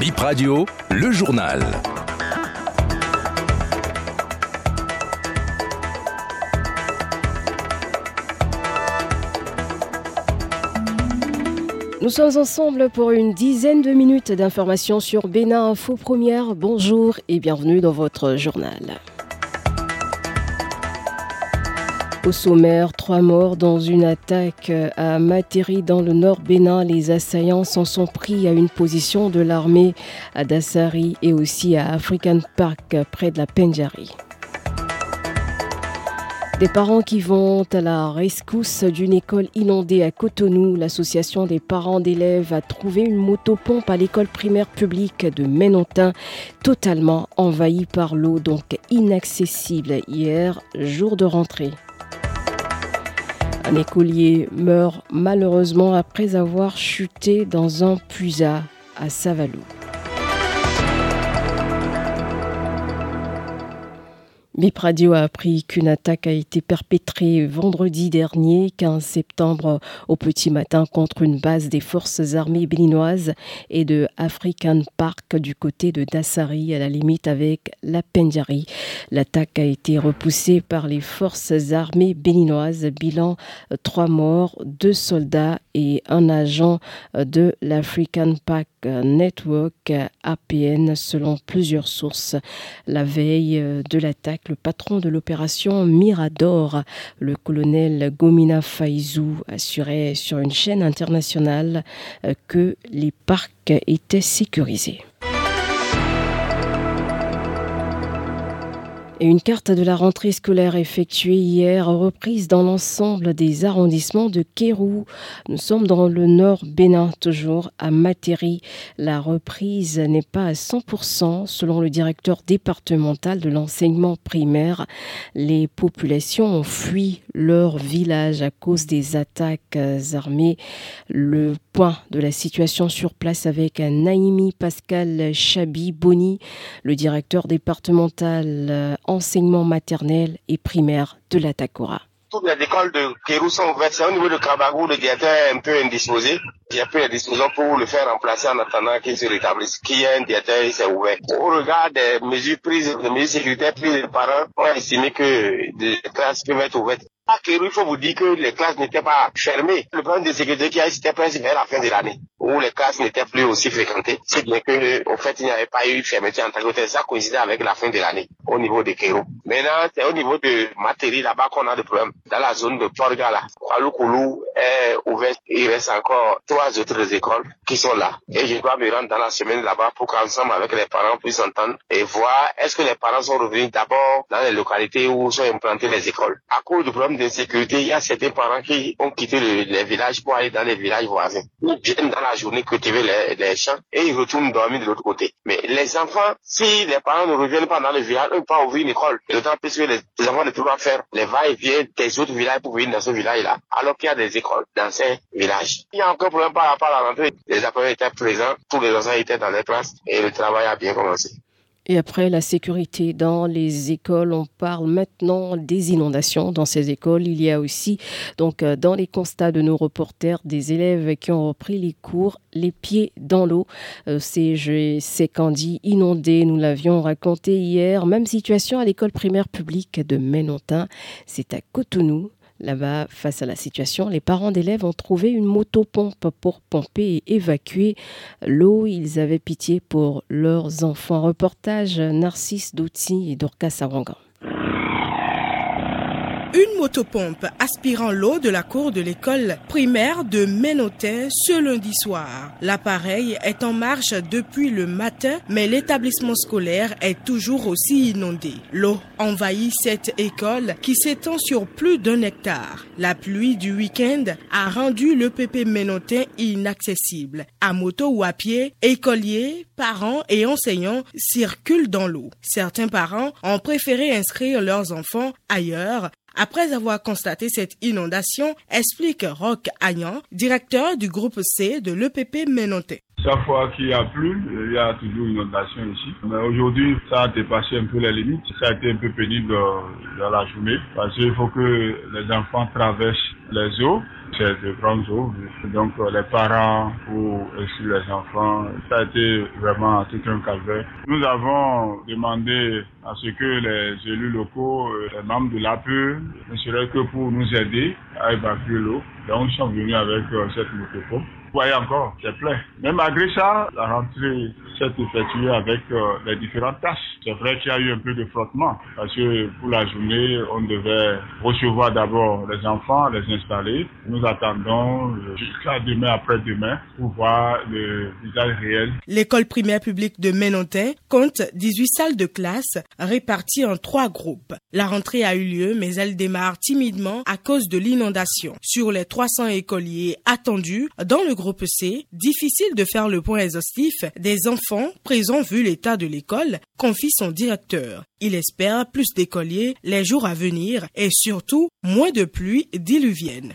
Bip Radio, le journal. Nous sommes ensemble pour une dizaine de minutes d'informations sur Bénin Info Première. Bonjour et bienvenue dans votre journal. Au sommaire, trois morts dans une attaque à Materi dans le nord Bénin. Les assaillants s'en sont pris à une position de l'armée à Dassari et aussi à African Park près de la Pendjari. Des parents qui vont à la rescousse d'une école inondée à Cotonou. L'association des parents d'élèves a trouvé une motopompe à l'école primaire publique de Ménontin, totalement envahie par l'eau, donc inaccessible hier, jour de rentrée. Un écolier meurt malheureusement après avoir chuté dans un puisat à Savalou. Bip Radio a appris qu'une attaque a été perpétrée vendredi dernier, 15 septembre, au petit matin, contre une base des forces armées béninoises et de African Park du côté de Dassari, à la limite avec la Pendjari. L'attaque a été repoussée par les forces armées béninoises. Bilan trois morts, deux soldats et un agent de l'African Park Network APN, selon plusieurs sources. La veille de l'attaque, le patron de l'opération Mirador, le colonel Gomina Faizou, assurait sur une chaîne internationale euh, que les parcs étaient sécurisés. Et une carte de la rentrée scolaire effectuée hier, reprise dans l'ensemble des arrondissements de Kérou. Nous sommes dans le nord Bénin, toujours à Matéri. La reprise n'est pas à 100% selon le directeur départemental de l'enseignement primaire. Les populations ont fui leur village à cause des attaques armées. Le point de la situation sur place avec Naïmi Pascal Chabi Boni, le directeur départemental enseignement maternel et primaire de la Takora. Toutes les écoles de Kérou sont ouvertes. C'est au niveau de Kabagou, le directeur est un peu indisposé. A un peu indisposé pour le faire remplacer en attendant qu'il se rétablisse. Qui est un directeur, il s'est ouvert. Au regard des mesures prises, des mesures sécuritaires prises, les parents ont estimé que des classes peuvent être ouvertes. Il faut vous dire que les classes n'étaient pas fermées. Le problème de sécurité qui a c'était presque vers la fin de l'année, où les classes n'étaient plus aussi fréquentées. C'est bien que, au fait, il n'y avait pas eu fermeture en tant que tel. Ça coïncidait avec la fin de l'année, au niveau de Kérou. Maintenant, c'est au niveau de Matéri, là-bas, qu'on a des problèmes. Dans la zone de Porga, là, Kwaloukoulou est ouvert. Il reste encore trois autres écoles qui sont là. Et je dois me rendre dans la semaine là-bas pour qu'ensemble avec les parents puissent entendre et voir est-ce que les parents sont revenus d'abord dans les localités où sont implantées les écoles. À cause du problème d'insécurité, il y a certains parents qui ont quitté le, les villages pour aller dans les villages voisins. Ils viennent dans la journée cultiver les, les champs et ils retournent dormir de l'autre côté. Mais les enfants, si les parents ne reviennent pas dans le village, ils ne peuvent pas ouvrir une école. D'autant plus que les, les enfants ne peuvent pas faire les va-et-vient des autres villages pour venir dans ce village-là, alors qu'il y a des écoles dans ces villages. Il y a encore un problème par rapport à la rentrée. Les apprenants étaient présents, tous les enfants étaient dans les classes et le travail a bien commencé. Et après la sécurité dans les écoles, on parle maintenant des inondations dans ces écoles. Il y a aussi, donc, dans les constats de nos reporters, des élèves qui ont repris les cours les pieds dans l'eau. Euh, c'est Candy inondé, nous l'avions raconté hier. Même situation à l'école primaire publique de Ménontin. C'est à Cotonou. Là-bas, face à la situation, les parents d'élèves ont trouvé une motopompe pour pomper et évacuer l'eau. Ils avaient pitié pour leurs enfants. Reportage Narcisse Douti et Dorcas Sawangan. Une motopompe aspirant l'eau de la cour de l'école primaire de Ménotin ce lundi soir. L'appareil est en marche depuis le matin, mais l'établissement scolaire est toujours aussi inondé. L'eau envahit cette école qui s'étend sur plus d'un hectare. La pluie du week-end a rendu le PP Ménotin inaccessible. À moto ou à pied, écoliers, parents et enseignants circulent dans l'eau. Certains parents ont préféré inscrire leurs enfants ailleurs après avoir constaté cette inondation, explique Roch Agnan, directeur du groupe C de l'EPP Ménontais. Chaque fois qu'il y a plu, il y a toujours une inondation ici. Mais aujourd'hui, ça a dépassé un peu les limites. Ça a été un peu pénible dans la journée parce qu'il faut que les enfants traversent les eaux c'est de grandes eaux. Donc euh, les parents ou aussi les enfants, ça a été vraiment tout un calvaire. Nous avons demandé à ce que les élus locaux, euh, les membres de l'APE, ne seraient que pour nous aider à évacuer l'eau. Donc ils sont venus avec euh, cette motopo voyez encore, c'est plein. Mais malgré ça, la rentrée s'est effectuée avec euh, les différentes tâches. C'est vrai qu'il y a eu un peu de frottement parce que pour la journée, on devait recevoir d'abord les enfants, les installer. Nous attendons euh, jusqu'à demain après-demain pour voir le visage réel. L'école primaire publique de Ménontin compte 18 salles de classe réparties en trois groupes. La rentrée a eu lieu, mais elle démarre timidement à cause de l'inondation. Sur les 300 écoliers attendus dans le groupe Difficile de faire le point exhaustif des enfants présents vu l'état de l'école, confie son directeur. Il espère plus d'écoliers les jours à venir et surtout moins de pluie diluvienne.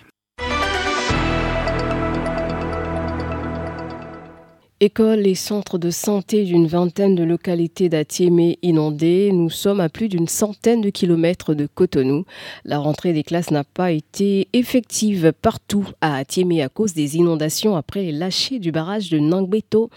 Écoles et centres de santé d'une vingtaine de localités d'Atiémé inondées. Nous sommes à plus d'une centaine de kilomètres de Cotonou. La rentrée des classes n'a pas été effective partout à Atiémé à cause des inondations après les du barrage de Nangbeto.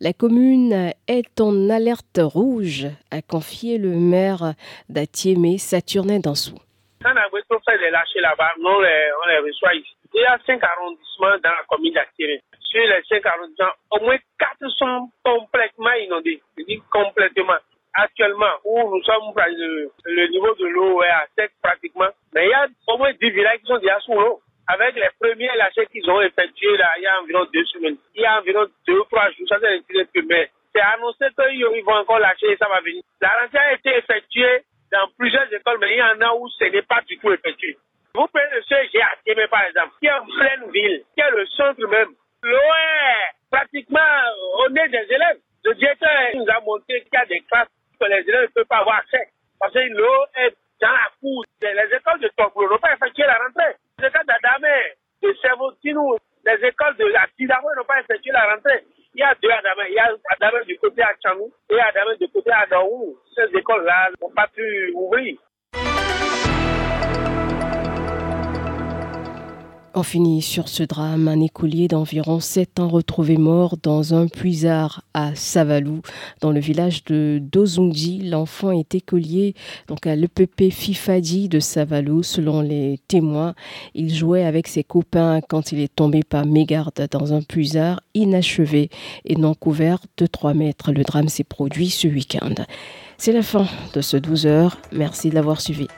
La commune est en alerte rouge, a confié le maire d'Atiémé, Saturnin Dansou. Quand Nangbeto fait des lâchers là-bas, on les, reçoit ici. Il y a cinq arrondissements dans la commune d'Atiémé sur les cinq arrondissements, au moins quatre sont complètement inondés. Je dis complètement. Actuellement, où nous sommes, le, niveau de l'eau est à sec pratiquement. Mais il y a au moins 10 villages qui sont déjà sous l'eau. Avec les premiers lâchers qu'ils ont effectués là, il y a environ deux semaines. Il y a environ deux trois jours, ça c'est le mais c'est annoncé qu'ils vont encore lâcher et ça va venir. La rentrée a été effectuée dans plusieurs écoles, mais il y en a où ce n'est pas du tout effectué. Vous prenez le CG à Tiémé, par exemple, qui est en pleine ville, qui est le centre même Est pratiquement au nez des élèves. Le directeur nous a montré qu'il y a des classes que les élèves ne peuvent pas avoir accès. Parce que l'eau est dans la cour. Les écoles de Tokyo n'ont pas effectué la rentrée. Les écoles d'Adamé, de Servotinou, les écoles de la n'ont pas effectué la rentrée. Il y a deux Adamé. Il y a Adamé du côté à Chanou et Adamé du côté à Daou. Ces écoles-là n'ont pas pu ouvrir. On finit sur ce drame. Un écolier d'environ 7 ans retrouvé mort dans un puisard à Savalou, dans le village de Dozungi. L'enfant est écolier donc à l'EPP Fifadi de Savalou. Selon les témoins, il jouait avec ses copains quand il est tombé par mégarde dans un puisard inachevé et non couvert de 3 mètres. Le drame s'est produit ce week-end. C'est la fin de ce 12 heures. Merci de l'avoir suivi.